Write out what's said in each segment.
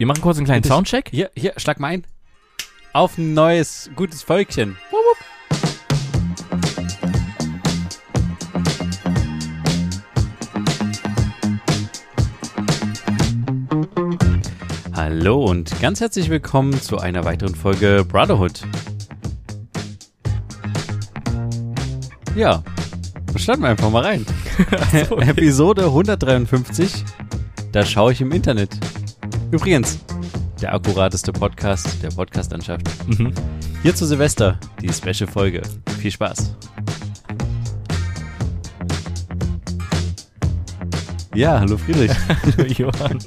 Wir machen kurz einen kleinen Bitte. Soundcheck. Hier, hier, schlag mal ein. Auf ein neues, gutes Völkchen. Wupp, wupp. Hallo und ganz herzlich willkommen zu einer weiteren Folge Brotherhood. Ja, starten wir einfach mal rein. okay. Episode 153. Da schaue ich im Internet. Übrigens, der akkurateste Podcast der Podcastlandschaft. Mhm. Hier zu Silvester, die Special-Folge. Viel Spaß. Ja, hallo Friedrich. Johann.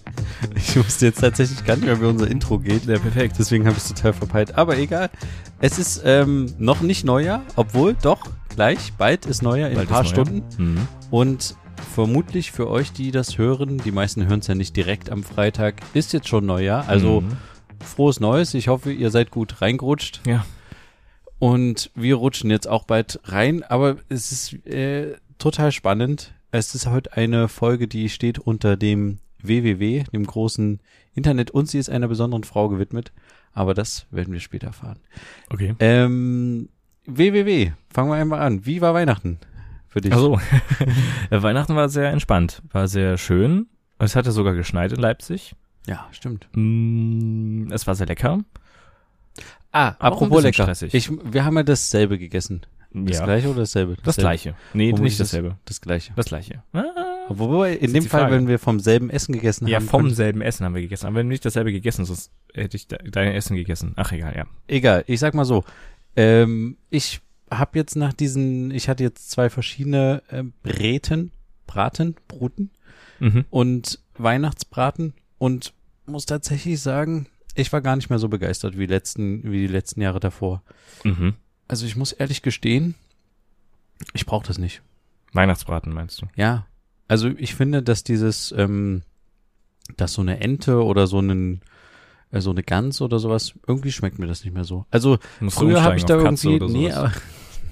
Ich wusste jetzt tatsächlich gar nicht mehr, wie unser Intro geht. Ja, perfekt. Deswegen habe ich es total verpeilt. Aber egal. Es ist ähm, noch nicht Neujahr, obwohl doch gleich, bald ist Neujahr in Bald ein paar. Stunden. Mhm. Und vermutlich für euch, die das hören, die meisten hören es ja nicht direkt am Freitag, ist jetzt schon Neujahr. Also Mhm. frohes Neues. Ich hoffe, ihr seid gut reingerutscht. Ja. Und wir rutschen jetzt auch bald rein, aber es ist äh, total spannend. Es ist heute eine Folge, die steht unter dem www, dem großen Internet, und sie ist einer besonderen Frau gewidmet. Aber das werden wir später erfahren. Okay. Ähm, www, fangen wir einmal an. Wie war Weihnachten für dich? Also, Weihnachten war sehr entspannt, war sehr schön. Es hatte sogar geschneit in Leipzig. Ja, stimmt. Mm, Es war sehr lecker. Ah, apropos lecker. stressig. Ich, wir haben ja dasselbe gegessen. Das ja. gleiche oder dasselbe? Das Dasselbe. gleiche. Nee, Womit nicht das- dasselbe. Das gleiche. Das gleiche. Ah. Wobei, in dem Fall, Frage. wenn wir vom selben Essen gegessen Ja, haben. vom könnte- selben Essen haben wir gegessen. Aber wenn wir nicht dasselbe gegessen, sonst hätte ich de dein Essen gegessen. Ach, egal, ja. Egal, ich sag mal so. Ähm, ich habe jetzt nach diesen, ich hatte jetzt zwei verschiedene äh, Bräten, Braten, Bruten Mhm. und Weihnachtsbraten und muss tatsächlich sagen, ich war gar nicht mehr so begeistert wie letzten, wie die letzten Jahre davor. Mhm. Also ich muss ehrlich gestehen, ich brauche das nicht. Weihnachtsbraten meinst du? Ja, also ich finde, dass dieses, ähm, dass so eine Ente oder so einen äh, so eine Gans oder sowas, irgendwie schmeckt mir das nicht mehr so. Also Musst früher habe ich da irgendwie, nee, aber,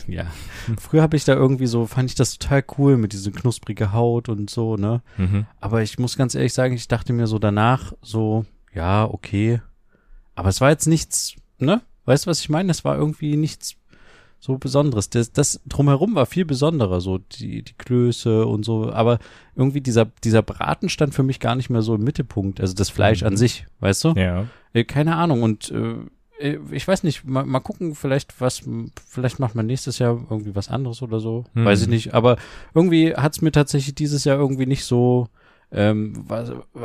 ja, früher habe ich da irgendwie so, fand ich das total cool mit diese knusprige Haut und so, ne? Mhm. Aber ich muss ganz ehrlich sagen, ich dachte mir so danach so, ja, okay, aber es war jetzt nichts, ne? Weißt du, was ich meine? Es war irgendwie nichts so Besonderes. Das, das drumherum war viel besonderer, so die, die Klöße und so, aber irgendwie dieser, dieser Braten stand für mich gar nicht mehr so im Mittelpunkt, also das Fleisch Mhm. an sich, weißt du? Ja. Äh, keine Ahnung und äh, ich weiß nicht, mal, mal gucken, vielleicht was, vielleicht macht man nächstes Jahr irgendwie was anderes oder so, Mhm. weiß ich nicht, aber irgendwie hat's mir tatsächlich dieses Jahr irgendwie nicht so, ähm,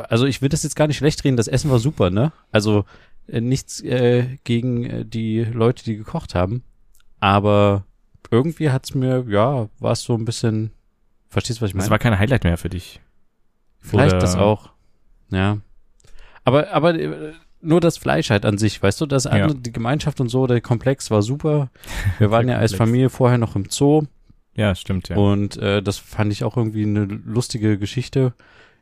also ich will das jetzt gar nicht schlecht reden, das Essen war super, ne? Also äh, nichts äh, gegen äh, die Leute, die gekocht haben, aber irgendwie hat's mir, ja, war es so ein bisschen, verstehst du, was ich Das meine? war kein Highlight mehr für dich. Vielleicht Oder- das auch. Ja. Aber, aber äh, nur das Fleisch halt an sich, weißt du, das andere, die Gemeinschaft und so, der Komplex war super. Wir waren ja als. Familie vorher noch im Zoo Ja, stimmt, ja. und äh, das fand ich auch irgendwie eine lustige Geschichte.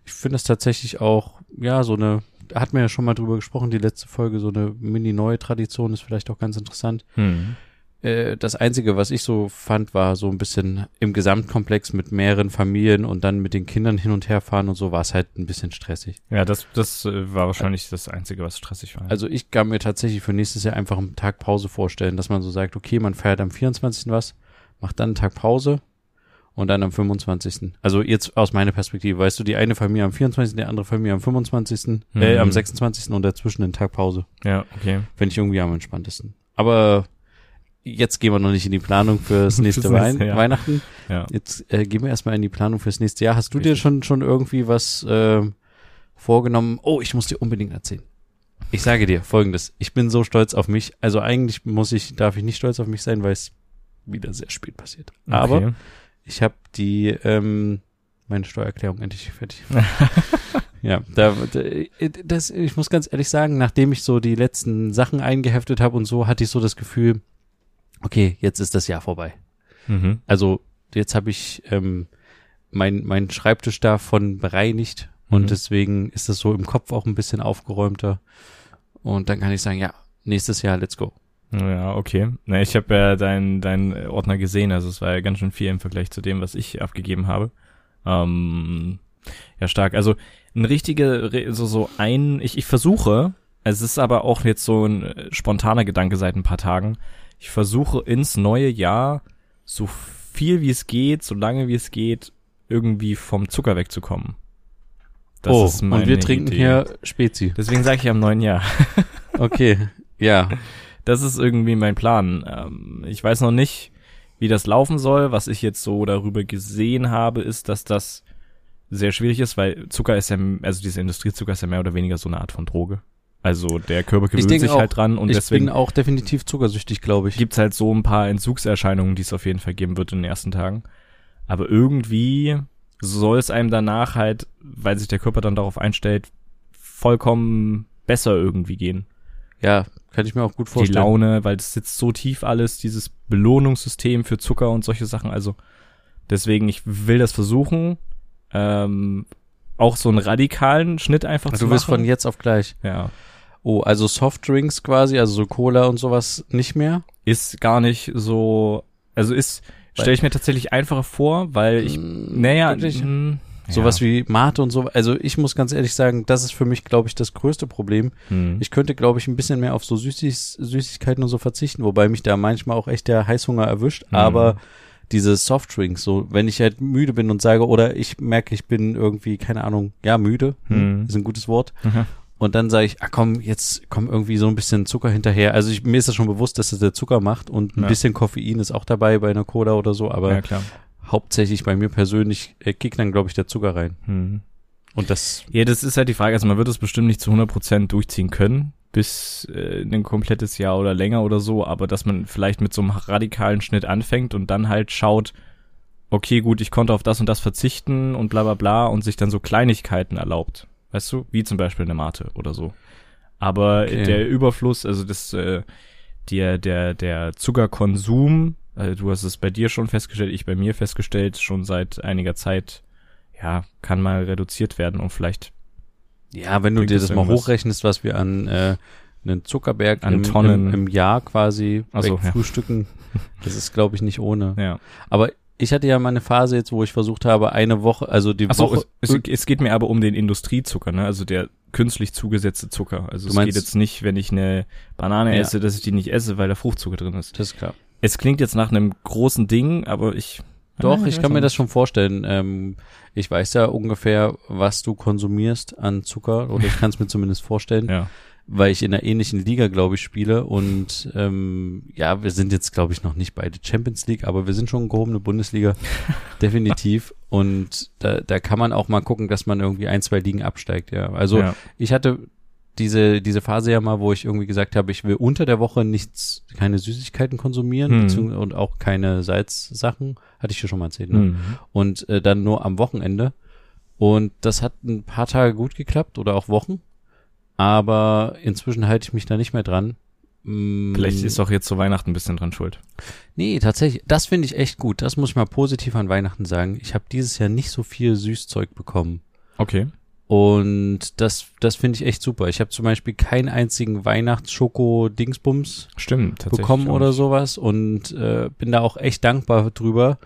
Ich finde es tatsächlich auch, ja, so eine, hat mir ja schon mal drüber gesprochen, die letzte Folge, so eine mini-neue Tradition ist vielleicht auch ganz interessant. Hm. Äh, das Einzige, was ich so fand, war so ein bisschen im Gesamtkomplex mit mehreren Familien und dann mit den Kindern hin und her fahren und so war es halt ein bisschen stressig. Ja, das, das äh, war wahrscheinlich das Einzige, was stressig war. Also ich kann mir tatsächlich für nächstes Jahr einfach einen Tag Pause vorstellen, dass man so sagt, okay, man feiert am 24. was, macht dann einen Tag Pause und dann am 25. Also jetzt aus meiner Perspektive, weißt du, die eine Familie am 24., die andere Familie am 25., äh, Mhm. am 26. und dazwischen einen Tag Pause. ja, okay. Finde ich irgendwie am entspanntesten. Aber jetzt gehen wir noch nicht in die Planung fürs nächste Fürs Wein nächste Jahr. Weihnachten. Ja. Jetzt äh, gehen wir erstmal in die Planung fürs nächste Jahr. Hast du dir Richtig. schon schon irgendwie was äh, vorgenommen? Oh, ich muss dir unbedingt erzählen. Ich sage dir folgendes, ich bin so stolz auf mich. Also eigentlich muss ich, darf ich nicht stolz auf mich sein, weil es wieder sehr spät passiert. Aber Okay. ich habe die, ähm, meine Steuererklärung endlich fertig. ja, da, da, das, ich muss ganz ehrlich sagen, nachdem ich so die letzten Sachen eingeheftet habe und so, hatte ich so das Gefühl, okay, jetzt ist das Jahr vorbei. Mhm. Also jetzt habe ich ähm, mein, mein Schreibtisch davon bereinigt und Mhm. deswegen ist das so im Kopf auch ein bisschen aufgeräumter. Und dann kann ich sagen, ja, nächstes Jahr, let's go. Ja, okay. Na, ich habe ja deinen dein Ordner gesehen, also es war ja ganz schön viel im Vergleich zu dem, was ich abgegeben habe. Ähm, ja, stark. Also ein richtiger, so, so ein, ich, ich versuche, es ist aber auch jetzt so ein äh, spontaner Gedanke seit ein paar Tagen, ich versuche ins neue Jahr so viel wie es geht, so lange wie es geht, irgendwie vom Zucker wegzukommen. Das oh, ist und meine wir trinken Idee. hier Spezi. Deswegen sage ich am neuen Jahr. Okay, ja. Das ist irgendwie mein Plan. Ähm, ich weiß noch nicht, wie das laufen soll. Was ich jetzt so darüber gesehen habe, ist, dass das sehr schwierig ist, weil Zucker ist ja, also dieser Industriezucker ist ja mehr oder weniger so eine Art von Droge. Also der Körper gewöhnt sich auch, halt dran und ich deswegen bin auch definitiv zuckersüchtig, glaube ich. gibt's halt so ein paar Entzugserscheinungen, die es auf jeden Fall geben wird in den ersten Tagen. Aber irgendwie soll es einem danach halt, weil sich der Körper dann darauf einstellt, vollkommen besser irgendwie gehen. Ja, kann ich mir auch gut die vorstellen. Laune, weil es sitzt so tief alles, dieses Belohnungssystem für Zucker und solche Sachen. Also deswegen, ich will das versuchen. Ähm, auch so einen radikalen Schnitt einfach zu Du wirst machen. von jetzt auf gleich. ja. Oh, also Softdrinks quasi, also so Cola und sowas nicht mehr? Ist gar nicht so, also ist, stelle ich mir tatsächlich einfacher vor, weil ich, Mm, naja, mm, Sowas ja. wie Mate und so. Also ich muss ganz ehrlich sagen, das ist für mich, glaube ich, das größte Problem. Hm. Ich könnte, glaube ich, ein bisschen mehr auf so Süßig Süßigkeiten und so verzichten, wobei mich da manchmal auch echt der Heißhunger erwischt. Mhm. Aber diese Softdrinks, so, wenn ich halt müde bin und sage, oder ich merke, ich bin irgendwie, keine Ahnung, ja, müde, Mhm. ist ein gutes Wort. Aha. Und dann sage ich, ah komm, jetzt komm irgendwie so ein bisschen Zucker hinterher. Also ich, mir ist das schon bewusst, dass das der Zucker macht und ein Ja. bisschen Koffein ist auch dabei bei einer Cola oder so, aber ja, hauptsächlich bei mir persönlich äh, kickt dann, glaube ich, der Zucker rein. Hm. Und das, Ja, das ist halt die Frage. Also man wird es bestimmt nicht zu 100% durchziehen können, bis äh, ein komplettes Jahr oder länger oder so, aber dass man vielleicht mit so einem radikalen Schnitt anfängt und dann halt schaut, okay, gut, ich konnte auf das und das verzichten und bla bla bla und sich dann so Kleinigkeiten erlaubt. Weißt du? Wie zum Beispiel eine Mate oder so. Aber Okay. der Überfluss, also das, äh, der, der, der Zuckerkonsum, äh, du hast es bei dir schon festgestellt, ich bei mir festgestellt, schon seit einiger Zeit, ja, kann mal reduziert werden und vielleicht ja, wenn du dir das mal hochrechnest, was wir an äh, einen Zuckerberg An im, Tonnen. im, im Jahr quasi Ach so, ja. wegfrühstücken, das ist, glaube ich, nicht ohne. Ja. Aber ich hatte ja mal eine Phase jetzt, wo ich versucht habe, eine Woche, also die Achso, Woche, es, es, geht mir aber um den Industriezucker, ne? Also der künstlich zugesetzte Zucker. Also Du es meinst- geht jetzt nicht, wenn ich eine Banane Ja. esse, dass ich die nicht esse, weil da Fruchtzucker drin ist. das ist klar. Es klingt jetzt nach einem großen Ding, aber ich. Doch, ich kann mir das schon vorstellen. Ähm, ich weiß ja ungefähr, was du konsumierst an Zucker, oder ich kann es mir zumindest vorstellen, Ja. Weil ich in einer ähnlichen Liga, glaube ich, spiele. Und ähm, ja, wir sind jetzt, glaube ich, noch nicht beide Champions League, aber wir sind schon gehobene Bundesliga, definitiv. Und da, da kann man auch mal gucken, dass man irgendwie ein, zwei Ligen absteigt, ja. Also ja. ich hatte diese, diese Phase ja mal, wo ich irgendwie gesagt habe, ich will unter der Woche nichts, keine Süßigkeiten konsumieren Hm. und auch keine Salzsachen. Hatte ich dir schon mal erzählt, ne? Mhm. Und äh, dann nur am Wochenende. Und das hat ein paar Tage gut geklappt oder auch Wochen. Aber inzwischen halte ich mich da nicht mehr dran. Mm, Vielleicht ist auch jetzt zu Weihnachten ein bisschen dran schuld. Nee, tatsächlich, das finde ich echt gut. Das muss ich mal positiv an Weihnachten sagen. Ich habe dieses Jahr nicht so viel Süßzeug bekommen. Okay. Und das, das finde ich echt super. Ich habe zum Beispiel keinen einzigen Weihnachts-Schoko-Dingsbums Stimmt, bekommen oder sowas und äh, bin da auch echt dankbar drüber,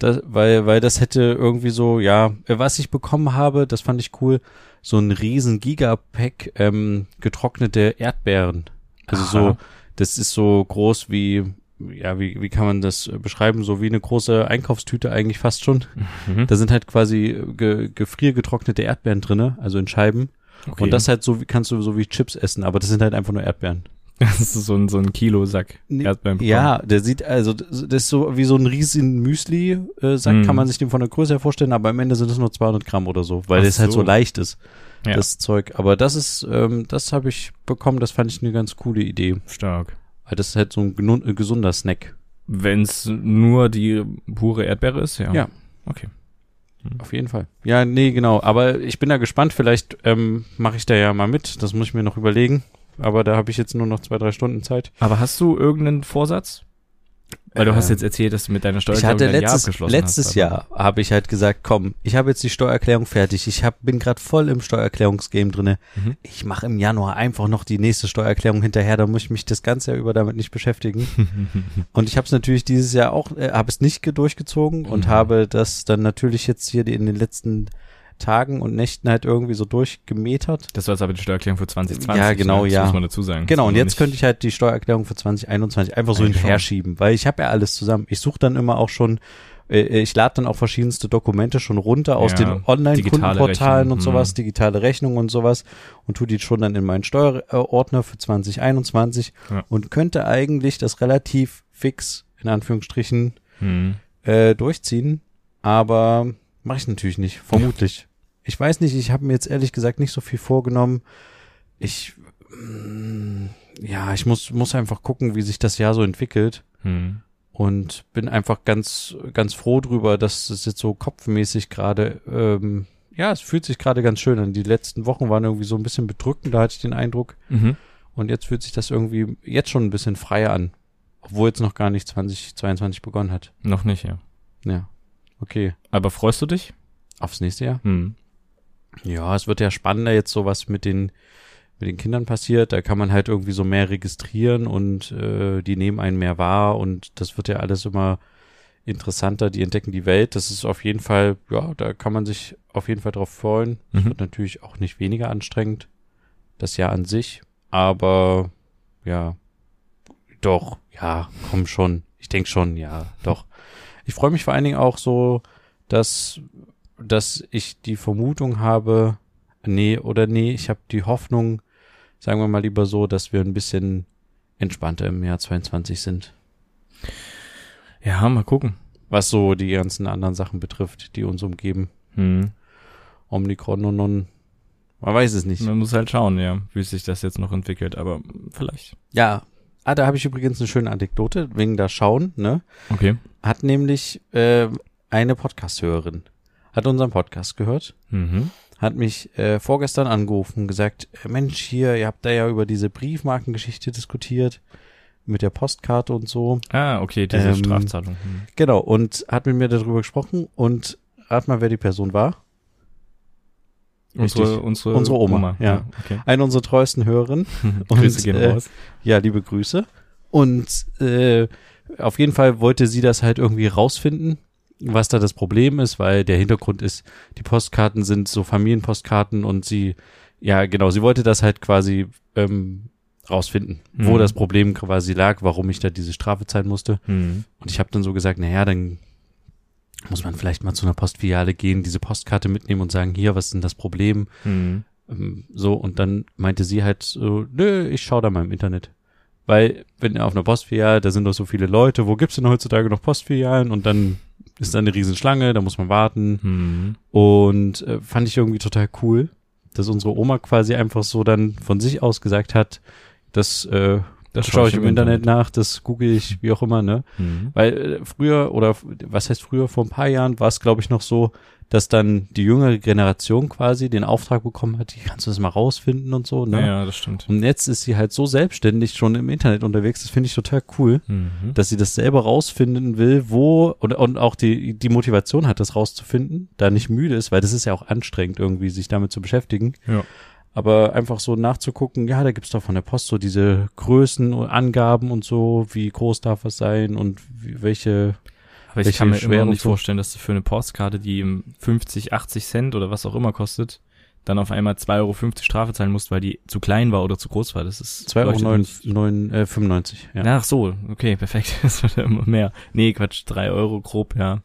dass, weil, weil das hätte irgendwie so, ja, was ich bekommen habe, das fand ich cool, so ein riesen Gigapack ähm, getrocknete Erdbeeren. Also so, Aha. das ist so groß wie, ja, wie, wie kann man das äh, beschreiben? So wie eine große Einkaufstüte eigentlich fast schon. Mhm. Da sind halt quasi äh, ge, gefriergetrocknete Erdbeeren drinne, also in Scheiben. Okay. Und das halt so, wie kannst du so wie Chips essen, aber das sind halt einfach nur Erdbeeren. das ist so ein, so ein Kilo-Sack Nee. Ja, der sieht, also das ist so wie so ein riesen Müsli-Sack, Mhm. kann man sich den von der Größe her vorstellen, aber am Ende sind es nur 200 Gramm oder so, weil Ach das halt so so. leicht ist, Ja. das Zeug. Aber das ist, ähm, das habe ich bekommen, das fand ich eine ganz coole Idee. Stark. Weil das ist halt so ein äh, gesunder Snack. Wenn es nur die pure Erdbeere ist, ja. Ja. Okay. Auf jeden Fall. Ja, nee, genau. Aber ich bin da gespannt. Vielleicht ähm, mache ich da ja mal mit. Das muss ich mir noch überlegen. Aber da habe ich jetzt nur noch zwei, drei Stunden Zeit. Aber hast du irgendeinen Vorsatz? Weil du hast Ähm, jetzt erzählt, dass du mit deiner Ich Steuererklärung hatte dein Jahr letztes, abgeschlossen letztes hast. Jahr habe ich halt gesagt, komm, ich habe jetzt die Steuererklärung fertig. Ich hab, bin gerade voll im Steuererklärungsgame drinne. Mhm. Ich mache im Januar einfach noch die nächste Steuererklärung hinterher. Da muss ich mich das ganze Jahr über damit nicht beschäftigen. und ich habe es natürlich dieses Jahr auch, äh, habe es nicht ge- durchgezogen und Mhm. habe das dann natürlich jetzt hier in den letzten Tagen und Nächten halt irgendwie so durchgemetert. Das war jetzt aber die Steuererklärung für 2020. Ja, genau, ne? das ja. muss man dazu sagen. Genau, und jetzt könnte ich halt die Steuererklärung für 2021 einfach so hinterher schieben, weil ich habe ja alles zusammen. Ich suche dann immer auch schon, äh, ich lade dann auch verschiedenste Dokumente schon runter aus Ja, den Online-Kundenportalen und sowas, hm. digitale Rechnungen und sowas und tu die schon dann in meinen Steuerordner für 2021 Ja. und könnte eigentlich das relativ fix, in Anführungsstrichen, Hm. äh, durchziehen, aber mache ich natürlich nicht, vermutlich. Ich weiß nicht, ich habe mir jetzt ehrlich gesagt nicht so viel vorgenommen. Ich mm, ja, ich muss muss einfach gucken, wie sich das Jahr so entwickelt Hm. und bin einfach ganz ganz froh drüber, dass es jetzt so kopfmäßig gerade ähm, ja, es fühlt sich gerade ganz schön an. Die letzten Wochen waren irgendwie so ein bisschen bedrückend, da hatte ich den Eindruck. Mhm. Und jetzt fühlt sich das irgendwie jetzt schon ein bisschen freier an. Obwohl jetzt noch gar nicht 2022 begonnen hat. Noch nicht, ja. Ja. Okay. Aber freust du dich? Aufs nächste Jahr? Hm. Ja, es wird ja spannender jetzt so was mit den mit den Kindern passiert. Da kann man halt irgendwie so mehr registrieren und äh, die nehmen einen mehr wahr und das wird ja alles immer interessanter. Die entdecken die Welt. Das ist auf jeden Fall, ja, da kann man sich auf jeden Fall drauf freuen. Mhm. Wird natürlich auch nicht weniger anstrengend. Das Jahr an sich. Aber ja, doch, ja, komm schon. Ich denke schon, ja, doch. Ich freue mich vor allen Dingen auch so, dass, dass ich die Vermutung habe, nee oder nee, ich habe die Hoffnung, sagen wir mal lieber so, dass wir ein bisschen entspannter im Jahr 22 sind. Ja, mal gucken. Was so die ganzen anderen Sachen betrifft, die uns umgeben. Hm. Omikron und non. Man weiß es nicht. Man muss halt schauen, ja, wie sich das jetzt noch entwickelt, aber vielleicht. Ja. Ah, da habe ich übrigens eine schöne Anekdote, wegen da Schauen, ne? Okay. Hat nämlich äh, eine Podcast-Hörerin, hat unseren Podcast gehört, Mhm. hat mich äh, vorgestern angerufen und gesagt, äh, Mensch, hier, ihr habt da ja über diese Briefmarkengeschichte diskutiert, mit der Postkarte und so. Ah, okay, diese Ähm, Strafzahlung. Hm. Genau, und hat mit mir darüber gesprochen und rat mal, wer die Person war. richtig. Unsere, unsere, Unsere Oma, ja. Okay. Eine unserer treuesten Hörerinnen. Und, Grüße gehen äh, raus. Ja, liebe Grüße. Und äh, auf jeden Fall wollte sie das halt irgendwie rausfinden, was da das Problem ist, weil der Hintergrund ist, die Postkarten sind so Familienpostkarten und sie, ja genau, sie wollte das halt quasi ähm, rausfinden, wo Mhm. das Problem quasi lag, warum ich da diese Strafe zahlen musste. Hm. Und ich habe dann so gesagt, naja, dann muss man vielleicht mal zu einer Postfiliale gehen, diese Postkarte mitnehmen und sagen, hier, was ist denn das Problem? Hm. Ähm, So, und dann meinte sie halt so, nö, ich schau da mal im Internet. Weil, wenn auf einer Postfiliale, da sind doch so viele Leute, wo gibt's denn heutzutage noch Postfilialen? Und dann ist da eine Riesenschlange, da muss man warten. Hm. Und äh, fand ich irgendwie total cool, dass unsere Oma quasi einfach so dann von sich aus gesagt hat, das, äh, das schaue ich im Internet nach, das google ich, wie auch immer, ne? Hm. Weil äh, früher, oder was heißt früher, vor ein paar Jahren war es, glaube ich, noch so, dass dann die jüngere Generation quasi den Auftrag bekommen hat, hier kannst du das mal rausfinden und so, ne? Ja, ja, das stimmt. Und jetzt ist sie halt so selbstständig schon im Internet unterwegs, das finde ich total cool, Mhm. dass sie das selber rausfinden will, wo, und, und auch die, die Motivation hat, das rauszufinden, da nicht müde ist, weil das ist ja auch anstrengend irgendwie, sich damit zu beschäftigen. Ja. Aber einfach so nachzugucken, ja, da gibt's doch von der Post so diese Größen und Angaben und so, wie groß darf es sein und wie, welche, Aber ich welche kann mir immer und nicht vorstellen, dass du für eine Postkarte, die im 50, 80 Cent oder was auch immer kostet, dann auf einmal 2,50 Euro Strafe zahlen musst, weil die zu klein war oder zu groß war. Das ist 2,95 leuchtet Euro, nicht. neun, äh, 95, ja. Ach so, okay, perfekt. Das wird ja immer mehr. Nee, Quatsch, 3 Euro grob, ja.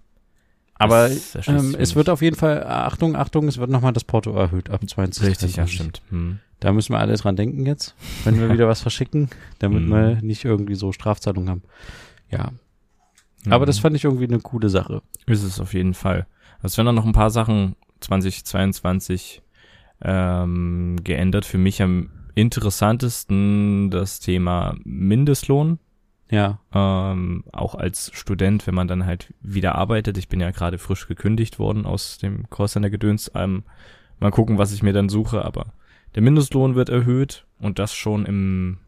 Aber ähm, es wird auf jeden Fall, Achtung, Achtung, es wird nochmal das Porto erhöht ab 20. Richtig, ja, 22. stimmt. Hm. Da müssen wir alle dran denken jetzt, wenn wir wieder was verschicken, damit Mhm. wir nicht irgendwie so Strafzahlungen haben. Ja, aber das fand ich irgendwie eine coole Sache. ist es auf jeden Fall. Also es werden dann noch ein paar Sachen 2022 ähm, geändert. Für mich am interessantesten das Thema Mindestlohn. Ja, Ähm, auch als Student, wenn man dann halt wieder arbeitet. Ich bin ja gerade frisch gekündigt worden aus dem Callcenter-Gedöns. Ähm, mal gucken, was ich mir dann suche. Aber der Mindestlohn wird erhöht und das schon im,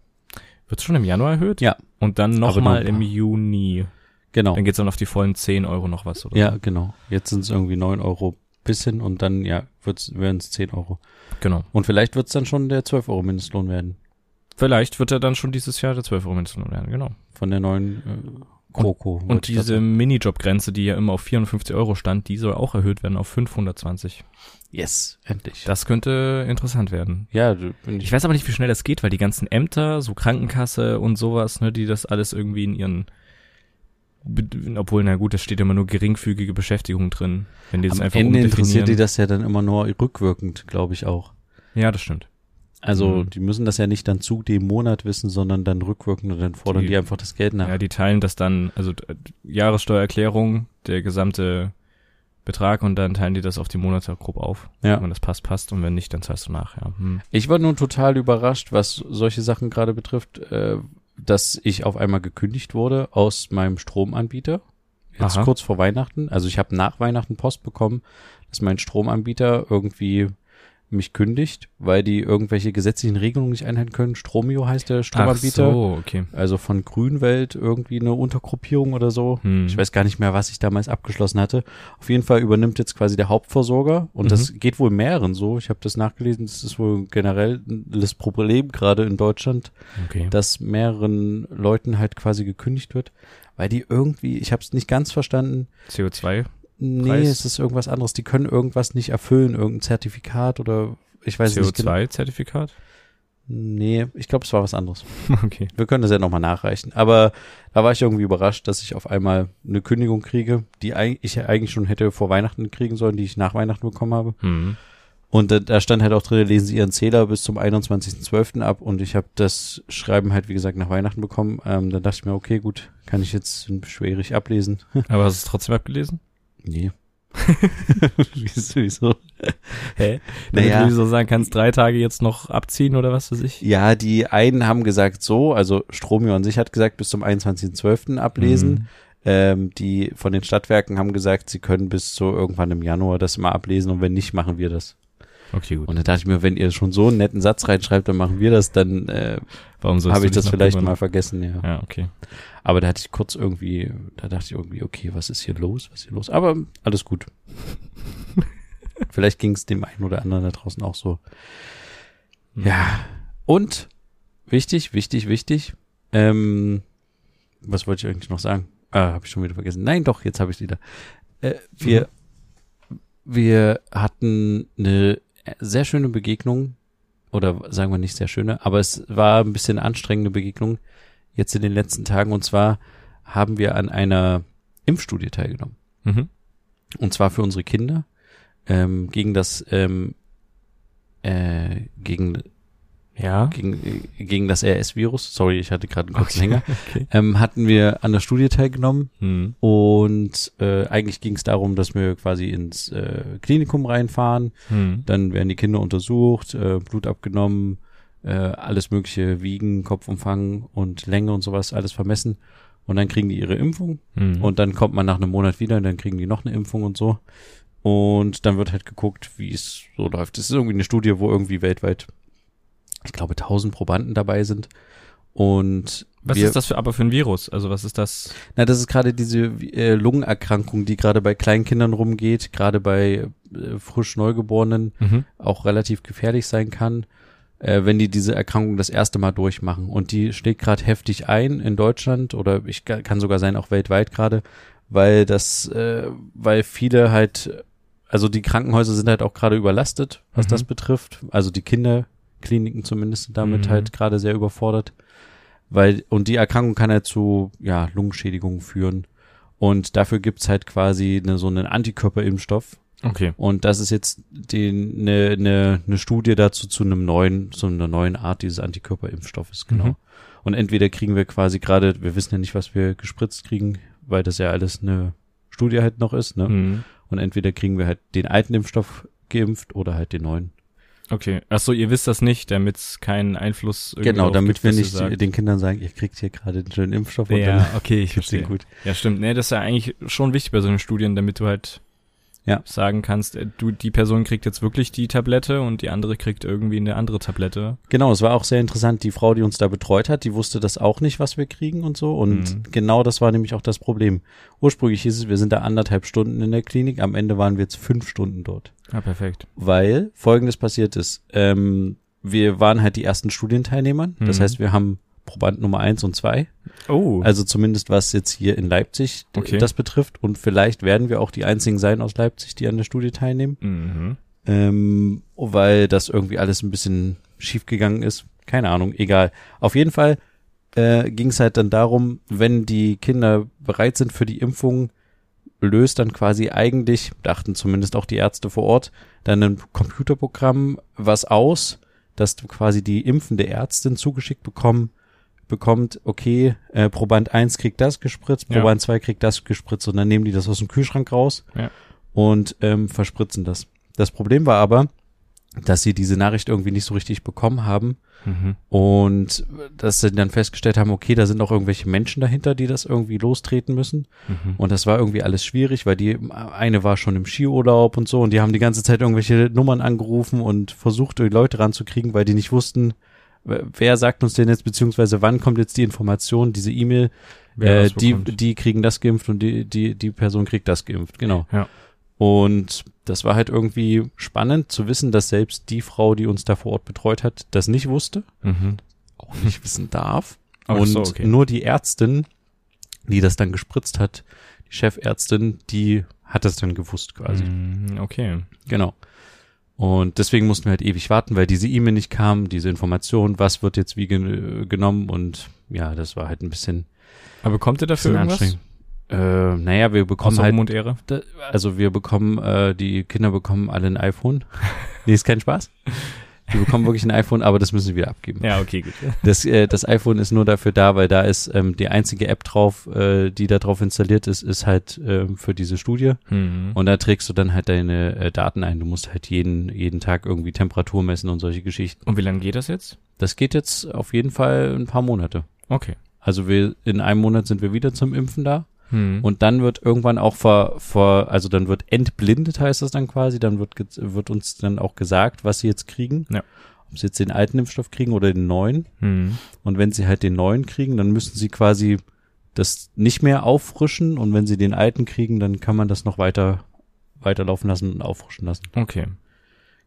wird schon im Januar erhöht? Ja. Und dann nochmal noch- im Juni. genau. Dann geht's dann auf die vollen 10 Euro noch was, oder? Ja, so. genau. Jetzt sind es irgendwie neun Euro bisschen und dann, ja, werden es 10 Euro. Genau. Und vielleicht wird es dann schon der 12 Euro Mindestlohn werden. Vielleicht wird er dann schon dieses Jahr der 12 Euro Mindestlohn werden, genau. Von der neuen äh, Kroko. Und ich grad diese. Minijob-Grenze, die ja immer auf 450 Euro stand, die soll auch erhöht werden auf 520. Yes, endlich. Das könnte interessant werden. ja, bin Ich weiß aber nicht, wie schnell das geht, weil die ganzen Ämter, so Krankenkasse und sowas, ne, die das alles irgendwie in ihren obwohl, na gut, es steht immer nur geringfügige Beschäftigung drin. Wenn die das Am einfach Ende interessiert die das ja dann immer nur rückwirkend, glaube ich auch. Ja, das stimmt. Also Mhm. die müssen das ja nicht dann zu dem Monat wissen, sondern dann rückwirkend und dann fordern die, Die- einfach das Geld nach. Ja, die teilen das dann, also Jahressteuererklärung, der gesamte Betrag und dann teilen die das auf die Monate grob auf. Ja. Wenn das passt, passt und wenn nicht, dann zahlst du nach, ja. Hm. Ich war nun total überrascht, was solche Sachen gerade betrifft, äh, dass ich auf einmal gekündigt wurde aus meinem Stromanbieter. Jetzt Aha. kurz vor Weihnachten. Also ich habe nach Weihnachten Post bekommen, dass mein Stromanbieter irgendwie mich kündigt, weil die irgendwelche gesetzlichen Regelungen nicht einhalten können. Stromio heißt der Ach Stromanbieter. so, okay. Also von Grünwelt irgendwie eine Untergruppierung oder so. Hm. Ich weiß gar nicht mehr, was ich damals abgeschlossen hatte. Auf jeden Fall übernimmt jetzt quasi der Hauptversorger und Mhm. das geht wohl mehreren so. Ich habe das nachgelesen, das ist wohl generell das Problem gerade in Deutschland, Okay. dass mehreren Leuten halt quasi gekündigt wird, weil die irgendwie, ich habe es nicht ganz verstanden. CO2? Nee, Preis? es ist irgendwas anderes. Die können irgendwas nicht erfüllen, irgendein Zertifikat oder ich weiß nicht genau. CO2-Zertifikat? Nee, ich glaube, es war was anderes. Okay. Wir können das ja nochmal nachreichen. Aber da war ich irgendwie überrascht, dass ich auf einmal eine Kündigung kriege, die ich eigentlich schon hätte vor Weihnachten kriegen sollen, die ich nach Weihnachten bekommen habe. Hm. Und da, da stand halt auch drin, lesen Sie Ihren Zähler bis zum 21.12. ab. Und ich habe das Schreiben halt, wie gesagt, nach Weihnachten bekommen. Ähm, dann dachte ich mir, okay, gut, kann ich jetzt schwierig ablesen. Aber hast du es trotzdem abgelesen? Nee. wieso? Hä? Naja. Damit du so sagen kannst, drei Tage jetzt noch abziehen oder was weiß ich? Ja, die einen haben gesagt so, also Stromio an sich hat gesagt, bis zum 21.12. ablesen. Mhm. Ähm, die von den Stadtwerken haben gesagt, sie können bis so irgendwann im Januar das mal ablesen und wenn nicht, machen wir das. Okay, gut. Und dann dachte ich mir, wenn ihr schon so einen netten Satz reinschreibt, dann machen wir das, dann äh, habe ich das vielleicht mal vergessen, ja. Ja, okay. Aber da hatte ich kurz irgendwie, da dachte ich irgendwie, okay, was ist hier los? Was ist hier los? Aber alles gut. vielleicht ging es dem einen oder anderen da draußen auch so. Ja. Und wichtig, wichtig, wichtig. Ähm, was wollte ich eigentlich noch sagen? Ah, habe ich schon wieder vergessen. Nein, doch, jetzt habe ich wieder. Äh, wir, wir hatten eine sehr schöne Begegnung oder sagen wir nicht sehr schöne, aber es war ein bisschen anstrengende Begegnung jetzt in den letzten Tagen und zwar haben wir an einer Impfstudie teilgenommen Mhm. und zwar für unsere Kinder ähm, gegen das ähm, äh, gegen Ja. gegen, gegen das RS-Virus. Sorry, ich hatte gerade einen kurzen Okay. Hänger. Okay. Ähm, hatten wir an der Studie teilgenommen Hm. und äh, eigentlich ging es darum, dass wir quasi ins äh, Klinikum reinfahren. Hm. Dann werden die Kinder untersucht, äh, Blut abgenommen, äh, alles mögliche wiegen, Kopfumfang und Länge und sowas alles vermessen. Und dann kriegen die ihre Impfung Hm. und dann kommt man nach einem Monat wieder und dann kriegen die noch eine Impfung und so. Und dann wird halt geguckt, wie es so läuft. Das ist irgendwie eine Studie, wo irgendwie weltweit, ich glaube, 1000 Probanden dabei sind. Und was wir, ist das für aber für ein Virus? Also was ist das? Na, das ist gerade diese äh, Lungenerkrankung, die gerade bei kleinen Kindern rumgeht, gerade bei äh, frisch Neugeborenen Mhm. auch relativ gefährlich sein kann, äh, wenn die diese Erkrankung das erste Mal durchmachen. Und die schlägt gerade heftig ein in Deutschland oder ich kann sogar sein auch weltweit gerade, weil das, äh, weil viele halt, also die Krankenhäuser sind halt auch gerade überlastet, was Mhm. das betrifft. Also die Kinderkliniken zumindest damit Mhm. halt gerade sehr überfordert. Weil, und die Erkrankung kann halt zu, ja, Lungenschädigungen führen. Und dafür gibt's halt quasi eine, so einen Antikörperimpfstoff, Okay. und das ist jetzt die eine ne, ne Studie dazu zu einem neuen, zu einer neuen Art dieses Antikörperimpfstoffes, genau. Mhm. Und entweder kriegen wir quasi gerade, wir wissen ja nicht, was wir gespritzt kriegen, weil das ja alles eine Studie halt noch ist, ne? Hm. Und entweder kriegen wir halt den alten Impfstoff geimpft oder halt den neuen. Okay. Ach so, ihr wisst das nicht, damit es keinen Einfluss irgendwie genau, damit wir nicht sagt. den Kindern sagen, ihr kriegt hier gerade den schönen Impfstoff und Ja, dann okay, ich verstehe. gut. Ja, stimmt. Nee, das ist ja eigentlich schon wichtig bei so den Studien, damit du halt Ja. sagen kannst, äh, du, die Person kriegt jetzt wirklich die Tablette und die andere kriegt irgendwie eine andere Tablette. Genau, es war auch sehr interessant. Die Frau, die uns da betreut hat, die wusste das auch nicht, was wir kriegen und so. Und Mhm. genau das war nämlich auch das Problem. Ursprünglich hieß es, wir sind da anderthalb Stunden in der Klinik. Am Ende waren wir jetzt fünf Stunden dort. Ah, perfekt. Weil Folgendes passiert ist. Ähm, wir waren halt die ersten Studienteilnehmer. Das Mhm. heißt, wir haben Proband Nummer eins und zwei. Oh. Also zumindest was jetzt hier in Leipzig Okay. das betrifft. Und vielleicht werden wir auch die einzigen sein aus Leipzig, die an der Studie teilnehmen. mhm. Ähm, weil das irgendwie alles ein bisschen schief gegangen ist. Keine Ahnung, egal. Auf jeden Fall äh, ging es halt dann darum, wenn die Kinder bereit sind für die Impfung, löst dann quasi eigentlich, dachten zumindest auch die Ärzte vor Ort, dann ein Computerprogramm was aus, dass du quasi die impfende Ärztin zugeschickt bekommen, bekommt, okay, äh, Proband 1 kriegt das gespritzt, Ja. Proband 2 kriegt das gespritzt und dann nehmen die das aus dem Kühlschrank raus Ja. und ähm, verspritzen das. Das Problem war aber, dass sie diese Nachricht irgendwie nicht so richtig bekommen haben Mhm. und dass sie dann festgestellt haben, okay, da sind auch irgendwelche Menschen dahinter, die das irgendwie lostreten müssen. Mhm. Und das war irgendwie alles schwierig, weil die eine war schon im Skiurlaub und so und die haben die ganze Zeit irgendwelche Nummern angerufen und versucht, die Leute ranzukriegen, weil die nicht wussten, wer sagt uns denn jetzt, beziehungsweise wann kommt jetzt die Information, diese E-Mail, äh, die, bekommt. die kriegen das geimpft und die, die, die Person kriegt das geimpft, genau. Ja. Und das war halt irgendwie spannend zu wissen, dass selbst die Frau, die uns da vor Ort betreut hat, das nicht wusste, Mhm. auch nicht wissen darf. Ach und so, okay. nur die Ärztin, die das dann gespritzt hat, die Chefärztin, die hat das dann gewusst quasi. Mhm, Okay. Genau. Und deswegen mussten wir halt ewig warten, weil diese E-Mail nicht kam, diese Information, was wird jetzt wie gen genommen und ja, das war halt ein bisschen, Aber bekommt ihr dafür irgendwas? Äh, naja, wir bekommen Außer halt, Ruhm und Ehre? also wir bekommen, äh, die Kinder bekommen alle ein iPhone. nee, ist kein Spaß. Die bekommen wirklich ein iPhone, aber das müssen sie wieder abgeben. Ja, okay, gut. Das, äh, das iPhone ist nur dafür da, weil da ist ähm, die einzige App drauf, äh, die da drauf installiert ist, ist halt ähm, für diese Studie. Mhm. Und da trägst du dann halt deine äh, Daten ein. Du musst halt jeden, jeden Tag irgendwie Temperatur messen und solche Geschichten. Und wie lange geht das jetzt? Das geht jetzt auf jeden Fall ein paar Monate. Okay. Also wir, in einem Monat sind wir wieder zum Impfen da. Mhm. Und dann wird irgendwann auch ver, ver also dann wird entblindet, heißt das dann quasi. Dann wird, wird uns dann auch gesagt, was sie jetzt kriegen. Ja. Ob sie jetzt den alten Impfstoff kriegen oder den neuen. Mhm. Und wenn sie halt den neuen kriegen, dann müssen sie quasi das nicht mehr auffrischen. Und wenn sie den alten kriegen, dann kann man das noch weiter weiterlaufen lassen und auffrischen lassen. Okay.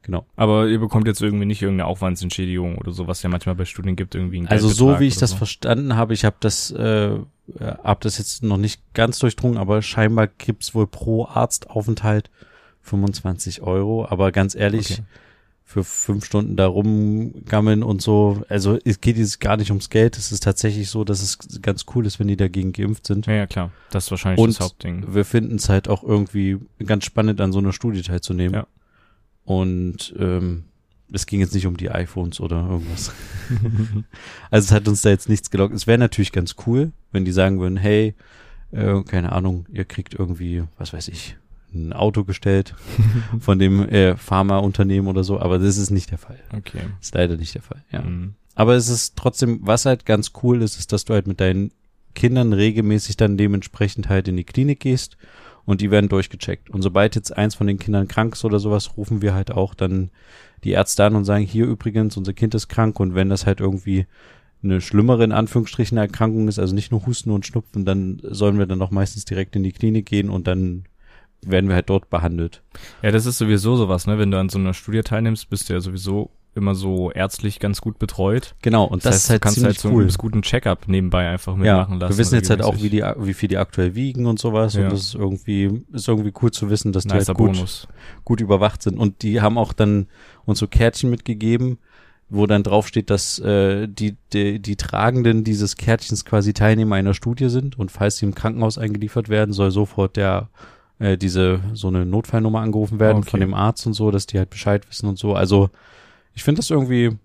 Genau. Aber ihr bekommt jetzt irgendwie nicht irgendeine Aufwandsentschädigung oder so, was ja manchmal bei Studien gibt, irgendwie ein Also so wie ich das so. verstanden habe, ich habe das, äh, habe das jetzt noch nicht ganz durchdrungen, aber scheinbar gibt's wohl pro Arztaufenthalt 25 Euro. Aber ganz ehrlich, Okay. für fünf Stunden da rumgammeln und so, also es geht jetzt gar nicht ums Geld. Es ist tatsächlich so, dass es ganz cool ist, wenn die dagegen geimpft sind. Ja, ja, klar. Das ist wahrscheinlich Und das Hauptding. wir finden es halt auch irgendwie ganz spannend, an so einer Studie teilzunehmen. Ja. Und ähm, es ging jetzt nicht um die iPhones oder irgendwas. also es hat uns da jetzt nichts gelockt. Es wäre natürlich ganz cool, wenn die sagen würden, hey, äh, keine Ahnung, ihr kriegt irgendwie, was weiß ich, ein Auto gestellt von dem äh, Pharmaunternehmen oder so, aber das ist nicht der Fall. Okay. ist leider nicht der Fall, ja. Mhm. Aber es ist trotzdem, was halt ganz cool ist, ist, dass du halt mit deinen Kindern regelmäßig dann dementsprechend halt in die Klinik gehst und die werden durchgecheckt. Und sobald jetzt eins von den Kindern krank ist oder sowas, rufen wir halt auch dann die Ärzte an und sagen, hier übrigens, unser Kind ist krank und wenn das halt irgendwie eine schlimmere, in Anführungsstrichen, Erkrankung ist, also nicht nur Husten und Schnupfen, dann sollen wir dann auch meistens direkt in die Klinik gehen und dann werden wir halt dort behandelt. Ja, das ist sowieso sowas, ne? Wenn du an so einer Studie teilnimmst, bist du ja sowieso immer so ärztlich ganz gut betreut. Genau, und das, heißt, ist halt du kannst halt so cool. einen guten Check-up nebenbei einfach Ja, mitmachen lassen. wir wissen jetzt halt auch, wie die, wie viel die aktuell wiegen und sowas. Ja. Und das ist irgendwie, ist irgendwie cool zu wissen, dass die Nicer halt gut, Bonus. gut überwacht sind. Und die haben auch dann uns so Kärtchen mitgegeben, wo dann draufsteht, dass äh, die, die, die Tragenden dieses Kärtchens quasi Teilnehmer einer Studie sind. Und falls sie im Krankenhaus eingeliefert werden, soll sofort der äh, diese so eine Notfallnummer angerufen werden Okay. von dem Arzt und so, dass die halt Bescheid wissen und so. Also ich finde das irgendwie,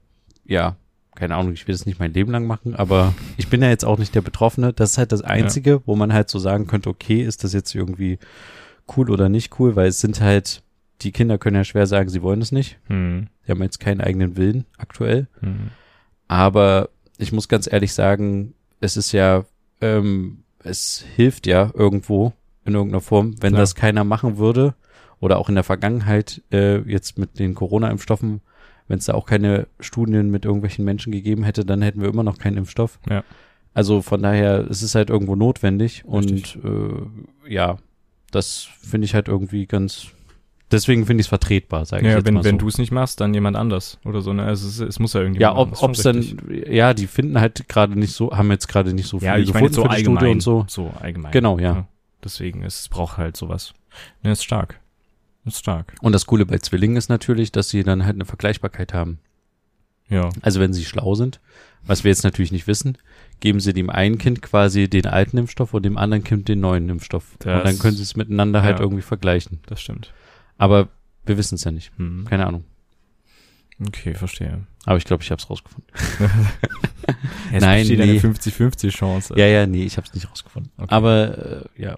ja, keine Ahnung, ich will das nicht mein Leben lang machen, aber ich bin ja jetzt auch nicht der Betroffene. Das ist halt das Einzige, wo man halt so sagen könnte, okay, ist das jetzt irgendwie cool oder nicht cool, weil es sind halt, die Kinder können ja schwer sagen, sie wollen es nicht. Hm. Die haben jetzt keinen eigenen Willen aktuell. Hm. Aber ich muss ganz ehrlich sagen, es ist ja, ähm, es hilft ja irgendwo in irgendeiner Form, wenn Klar. das keiner machen würde oder auch in der Vergangenheit äh, jetzt mit den Corona-Impfstoffen, wenn es da auch keine Studien mit irgendwelchen Menschen gegeben hätte, dann hätten wir immer noch keinen Impfstoff. Ja. Also von daher, es ist halt irgendwo notwendig Richtig. und äh, ja, das finde ich halt irgendwie ganz. deswegen finde ich es vertretbar, sage ich Ja, jetzt wenn, mal wenn so. du es nicht machst, dann jemand anders oder so. Ne? Also es, es muss ja irgendjemand ja, ob ob's schon dann, richtig. ja, die finden halt gerade nicht so, haben jetzt gerade nicht so viel Ja, ich meine gefunden jetzt so für allgemein. und so. So allgemein. Genau, ja. Deswegen, es braucht halt sowas. Ne, ist stark. Ist stark. Und das Coole bei Zwillingen ist natürlich, dass sie dann halt eine Vergleichbarkeit haben. Ja. Also wenn sie schlau sind, was wir jetzt natürlich nicht wissen, geben sie dem einen Kind quasi den alten Impfstoff und dem anderen Kind den neuen Impfstoff. Das- und dann können sie es miteinander halt ja. irgendwie vergleichen. Das stimmt. Aber wir wissen es ja nicht. Hm. Keine Ahnung. Okay, verstehe. Aber ich glaube, ich habe es rausgefunden. Es Nein, besteht nee. eine 50-50 Chance. Ja, ja, nee, ich habe es nicht rausgefunden. Okay. Aber äh, ja,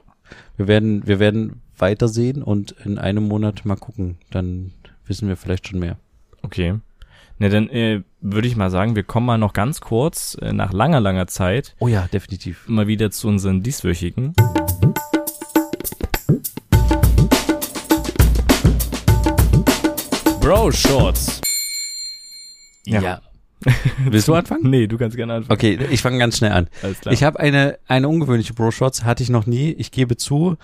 wir werden, wir werden weitersehen und in einem Monat mal gucken. Dann wissen wir vielleicht schon mehr. Okay. Ne, dann äh, würde ich mal sagen, wir kommen mal noch ganz kurz äh, nach langer, langer Zeit Oh ja, definitiv. mal wieder zu unseren dieswöchigen. Bro Shorts. Ja. Willst du anfangen? Nee, du kannst gerne anfangen. Okay, ich fange ganz schnell an. Alles klar. Ich habe eine, eine ungewöhnliche Bro-Shots, hatte ich noch nie. Ich gebe zu,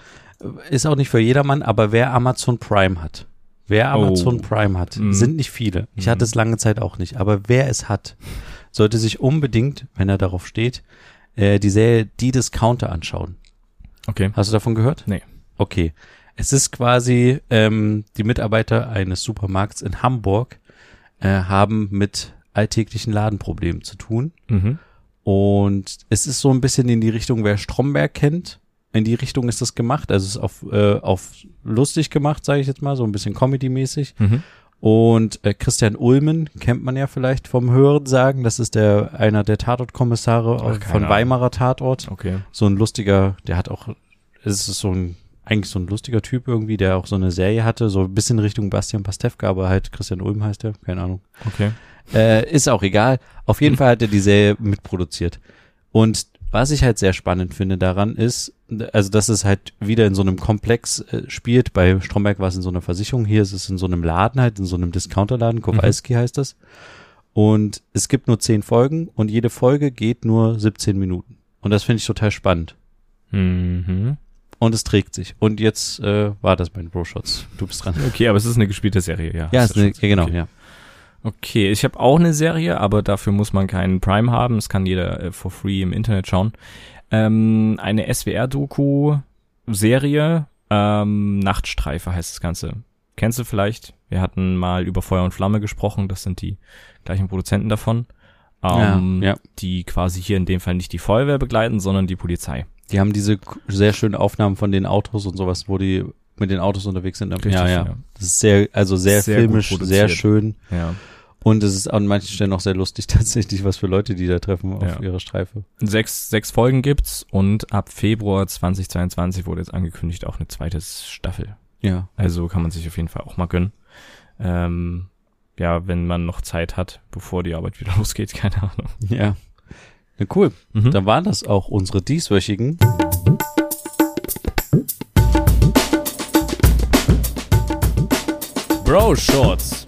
ist auch nicht für jedermann, aber wer Amazon Prime hat, wer Amazon Oh. Prime hat, Mhm. sind nicht viele. Ich Mhm. hatte es lange Zeit auch nicht, aber wer es hat, sollte sich unbedingt, wenn er darauf steht, äh, die Serie Die Discounter anschauen. okay. Hast du davon gehört? Nee. Okay. Es ist quasi, ähm, die Mitarbeiter eines Supermarkts in Hamburg äh, haben mit alltäglichen Ladenproblemen zu tun. Mhm. Und es ist so ein bisschen in die Richtung, wer Stromberg kennt. In die Richtung ist das gemacht. Also es ist auf, äh, auf lustig gemacht, sage ich jetzt mal, so ein bisschen Comedy-mäßig. Mhm. Und äh, Christian Ulmen kennt man ja vielleicht vom Hören sagen. Das ist der einer der Tatortkommissare von. Weimarer Tatort. Okay. So ein lustiger, der hat auch, es ist so ein eigentlich so ein lustiger Typ irgendwie, der auch so eine Serie hatte, so ein bisschen Richtung Bastian Pastewka, aber halt Christian Ulm heißt er, keine Ahnung. Okay. Äh, ist auch egal. Auf jeden Fall hat er die Serie mitproduziert. Und was ich halt sehr spannend finde daran ist, also dass es halt wieder in so einem Komplex äh, spielt. Bei Stromberg war es in so einer Versicherung, hier ist es in so einem Laden halt, in so einem Discounterladen, Kowalski heißt das. Und es gibt nur zehn Folgen und jede Folge geht nur 17 Minuten. Und das finde ich total spannend. Mhm. Und es trägt sich. Und jetzt äh, war das mein Bro-Shots. Du bist dran. Okay, aber es ist eine gespielte Serie, ja. Ja, Hast ist eine, ja, genau, okay. ja. Okay, ich habe auch eine Serie, aber dafür muss man keinen Prime haben. Das kann jeder äh, for free im Internet schauen. Ähm, eine SWR-Doku-Serie, ähm, Nachtstreife heißt das Ganze. Kennst du vielleicht? Wir hatten mal über Feuer und Flamme gesprochen. Das sind die gleichen Produzenten davon. Ähm, Ja, ja. Die quasi hier in dem Fall nicht die Feuerwehr begleiten, sondern die Polizei. Die haben diese sehr schönen Aufnahmen von den Autos und sowas, wo die mit den Autos unterwegs sind. Richtig, ja, ja, ja. Das ist sehr, also sehr, Sehr filmisch, sehr schön. Ja. Und es ist an manchen Stellen auch sehr lustig tatsächlich, was für Leute die da treffen auf Ja. ihrer Streife. Sechs, sechs Folgen gibt's und ab Februar 2022 wurde jetzt angekündigt auch eine zweite Staffel. Ja. Also kann man sich auf jeden Fall auch mal gönnen. Ähm, ja, wenn man noch Zeit hat, bevor die Arbeit wieder losgeht, keine Ahnung. Ja. Na cool. Mhm. Dann waren das auch unsere dieswöchigen. Bro Shorts.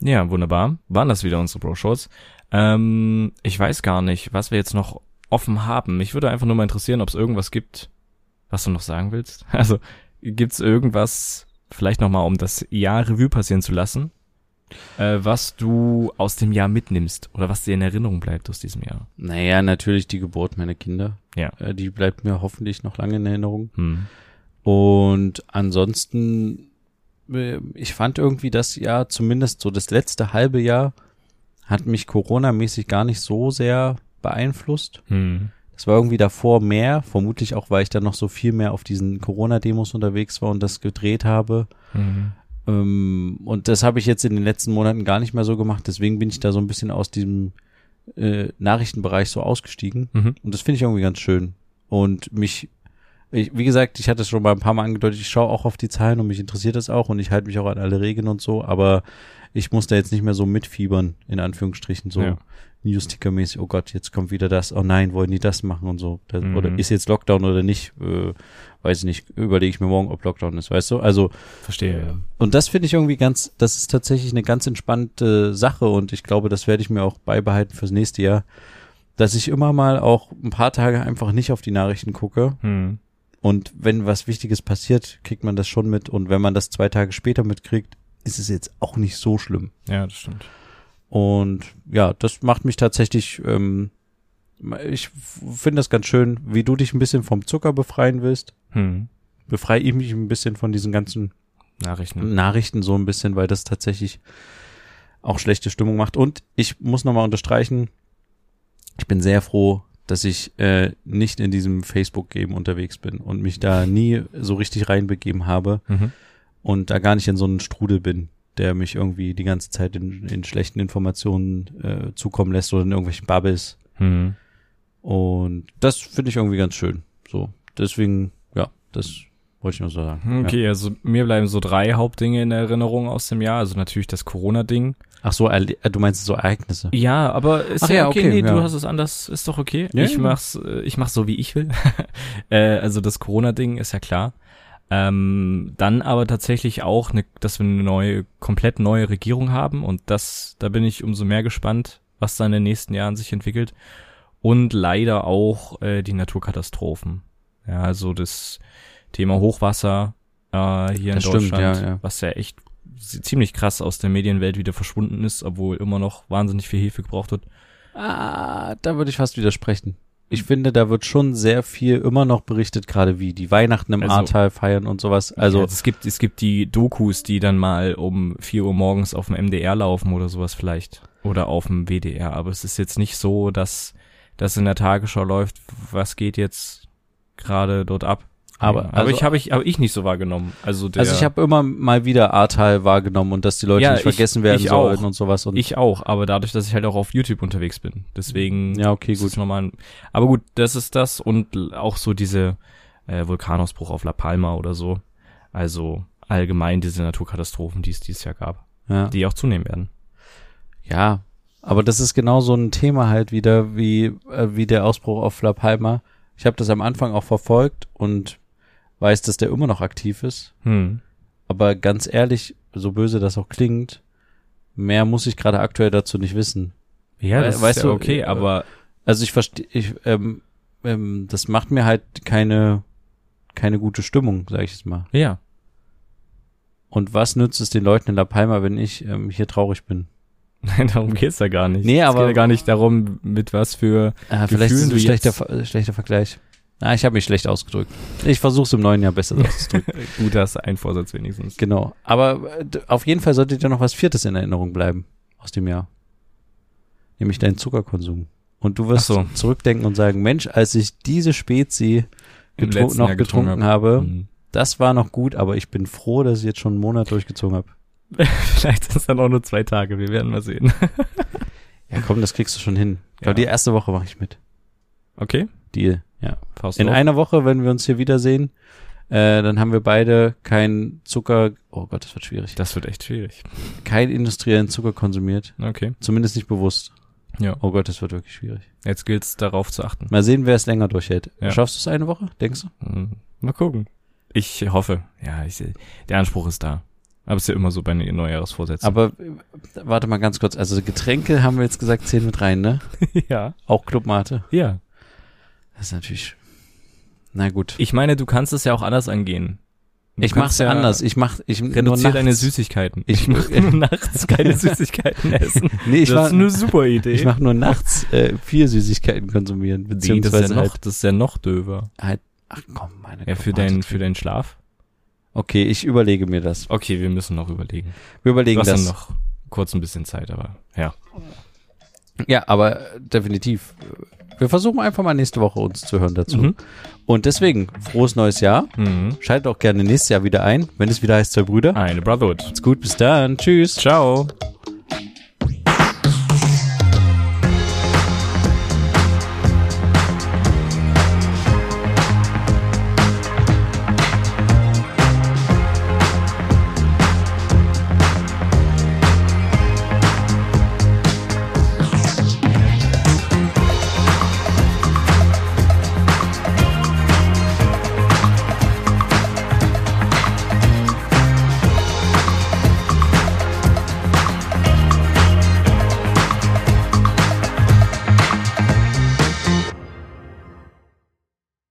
Ja, wunderbar. Waren das wieder unsere Bro Shorts. Ähm, ich weiß gar nicht, was wir jetzt noch offen haben. Mich würde einfach nur mal interessieren, ob es irgendwas gibt, was du noch sagen willst. Also, gibt's irgendwas, vielleicht nochmal, um das Jahr Revue passieren zu lassen, äh, was du aus dem Jahr mitnimmst oder was dir in Erinnerung bleibt aus diesem Jahr? Naja, natürlich die Geburt meiner Kinder. Ja. Äh, die bleibt mir hoffentlich noch lange in Erinnerung. Hm. Und ansonsten, ich fand irgendwie das Jahr, zumindest so das letzte halbe Jahr, hat mich Corona-mäßig gar nicht so sehr beeinflusst. Hm. Es war irgendwie davor mehr, vermutlich auch, weil ich dann noch so viel mehr auf diesen Corona-Demos unterwegs war und das gedreht habe. Hm. Ähm, und das habe ich jetzt in den letzten Monaten gar nicht mehr so gemacht. Deswegen bin ich da so ein bisschen aus diesem äh, Nachrichtenbereich so ausgestiegen. Mhm. Und das finde ich irgendwie ganz schön. Und mich, ich, wie gesagt, ich hatte es schon mal ein paar Mal angedeutet, ich schaue auch auf die Zahlen und mich interessiert das auch und ich halte mich auch an alle Regeln und so, aber ich muss da jetzt nicht mehr so mitfiebern, in Anführungsstrichen, so Ja. Newsticker-mäßig, oh Gott, jetzt kommt wieder das, oh nein, wollen die das machen und so. Das, Mhm. Oder ist jetzt Lockdown oder nicht, äh, weiß ich nicht, überlege ich mir morgen, ob Lockdown ist, weißt du? Also, Verstehe, ja. und das finde ich irgendwie ganz, das ist tatsächlich eine ganz entspannte Sache und ich glaube, das werde ich mir auch beibehalten fürs nächste Jahr, dass ich immer mal auch ein paar Tage einfach nicht auf die Nachrichten gucke Hm. Und wenn was Wichtiges passiert, kriegt man das schon mit. Und wenn man das zwei Tage später mitkriegt, ist es jetzt auch nicht so schlimm. Ja, das stimmt. Und ja, das macht mich tatsächlich, ähm, ich finde das ganz schön, wie du dich ein bisschen vom Zucker befreien willst. Hm. Befreie ich mich ein bisschen von diesen ganzen Nachrichten. Nachrichten so ein bisschen, weil das tatsächlich auch schlechte Stimmung macht. Und ich muss nochmal unterstreichen, ich bin sehr froh, dass ich äh, nicht in diesem Facebook-Game unterwegs bin und mich da nie so richtig reinbegeben habe Mhm. und da gar nicht in so einen Strudel bin, der mich irgendwie die ganze Zeit in, in schlechten Informationen äh, zukommen lässt oder in irgendwelchen Bubbles. Hm. Und das finde ich irgendwie ganz schön. So, deswegen, ja, das wollte ich nur so sagen. Okay, also mir bleiben so drei Hauptdinge in Erinnerung aus dem Jahr. Also natürlich das Corona-Ding. Ja. Ach so, äh, du meinst so Ereignisse. Ja, aber ist Ach ja, ja, okay. okay, Nee, ja. du hast es anders. Ist doch okay. Ja, ich ja. mach's, äh, ich mach's so wie ich will. äh, also das Corona-Ding ist ja klar. Ähm, dann aber tatsächlich auch, ne, dass wir eine neue, komplett neue Regierung haben und das, da bin ich umso mehr gespannt, was da in den nächsten Jahren sich entwickelt. Und leider auch äh, die Naturkatastrophen. Ja, also das Thema Hochwasser äh, hier Das in stimmt, Deutschland, ja, ja. was ja echt ziemlich krass aus der Medienwelt wieder verschwunden ist, obwohl immer noch wahnsinnig viel Hilfe gebraucht wird. Ah, da würde ich fast widersprechen. Ich finde, da wird schon sehr viel immer noch berichtet, gerade wie die Weihnachten im Also- Ahrtal feiern und sowas. Also, Ja, es gibt es gibt die Dokus, die dann mal um 4 Uhr morgens auf dem MDR laufen oder sowas vielleicht oder auf dem WDR, aber es ist jetzt nicht so, dass das in der Tagesschau läuft, was geht jetzt gerade dort ab. Aber- Ja, aber also- ich habe ich habe ich nicht so wahrgenommen. Also der, also ich habe immer mal wieder Ahrtal wahrgenommen und dass die Leute Ja, nicht ich- vergessen werden ich sollen auch. und sowas. Und ich auch, aber dadurch, dass ich halt auch auf YouTube unterwegs bin, deswegen ja, okay, ist gut. es nochmal. ein- Aber gut, das ist das und auch so diese äh, Vulkanausbruch auf La Palma oder so. Also allgemein diese Naturkatastrophen, die es dieses Jahr gab, Ja. die auch zunehmen werden. ja, aber das ist genau so ein Thema halt wieder wie äh, wie der Ausbruch auf La Palma. Ich habe das am Anfang auch verfolgt und weiß, dass der immer noch aktiv ist. Hm. Aber ganz ehrlich, so böse das auch klingt, mehr muss ich gerade aktuell dazu nicht wissen. Ja, We- das weißt ist ja du, okay, äh, aber Also ich verstehe, ich, ähm, ähm, das macht mir halt keine, keine gute Stimmung, sag ich jetzt mal. ja, Und was nützt es den Leuten in La Palma, wenn ich ähm, hier traurig bin? darum geht's ja gar nicht. Nee, es aber- geht ja gar nicht darum, mit was für Ah, vielleicht ist es ein schlechter, äh, schlechter Vergleich. Ah, ich habe mich schlecht ausgedrückt. Ich versuche es im neuen Jahr besser auszudrücken. gut hast ein Vorsatz wenigstens. genau. Aber äh, auf jeden Fall sollte dir noch was Viertes in Erinnerung bleiben aus dem Jahr. Nämlich dein Zuckerkonsum. Und du wirst so. zurückdenken und sagen, Mensch, als ich diese Spezi letzten noch Jahr getrunken habe, Hm. das war noch gut, aber ich bin froh, dass ich jetzt schon einen Monat durchgezogen habe. Vielleicht sind es dann auch nur zwei Tage, wir werden mal sehen. Ja, komm, das kriegst du schon hin. Ich glaube, Ja. die erste Woche mache ich mit. Okay, Deal, ja. Faust In auf. einer Woche, wenn wir uns hier wiedersehen, äh, dann haben wir beide kein Zucker, oh Gott, das wird schwierig, Das wird echt schwierig. kein industriellen Zucker konsumiert. Okay, Zumindest nicht bewusst. ja. Oh Gott, das wird wirklich schwierig. Jetzt gilt's darauf zu achten. Mal sehen, wer es länger durchhält. Ja. Schaffst du es eine Woche, denkst du? Hm, Mal gucken. Ich hoffe. Ja, ich, der Anspruch ist da. Aber es ist ja immer so bei den Neujahrsvorsätzen. Aber äh, warte mal ganz kurz. Also Getränke haben wir jetzt gesagt, zehn mit rein, ne? ja. Auch Clubmate. Ja. Das ist natürlich. Na gut. Ich meine, du kannst es ja auch anders angehen. Du Ich mach's anders. Ich mach, ich Reduziere deine. Süßigkeiten. Ich- mach nachts keine Süßigkeiten essen. Nee, ich das mach, ist eine super Idee. ich mach nur nachts äh, vier Süßigkeiten konsumieren, Nee, das ist beziehungsweise ja noch, halt, das ist ja noch döver. halt. Ach komm, meine Ja, für deinen, für deinen Schlaf. Okay, ich überlege mir das. Okay, wir müssen noch überlegen. Wir Du überlegen hast dann das. noch kurz ein bisschen Zeit, aber ja. Ja, aber äh, definitiv. Wir versuchen einfach mal nächste Woche uns zu hören dazu. Mhm. Und deswegen, frohes neues Jahr. Mhm. Schaltet auch gerne nächstes Jahr wieder ein, wenn es wieder heißt zwei Brüder. Eine Brotherhood. Macht's gut, bis dann. Tschüss. Ciao.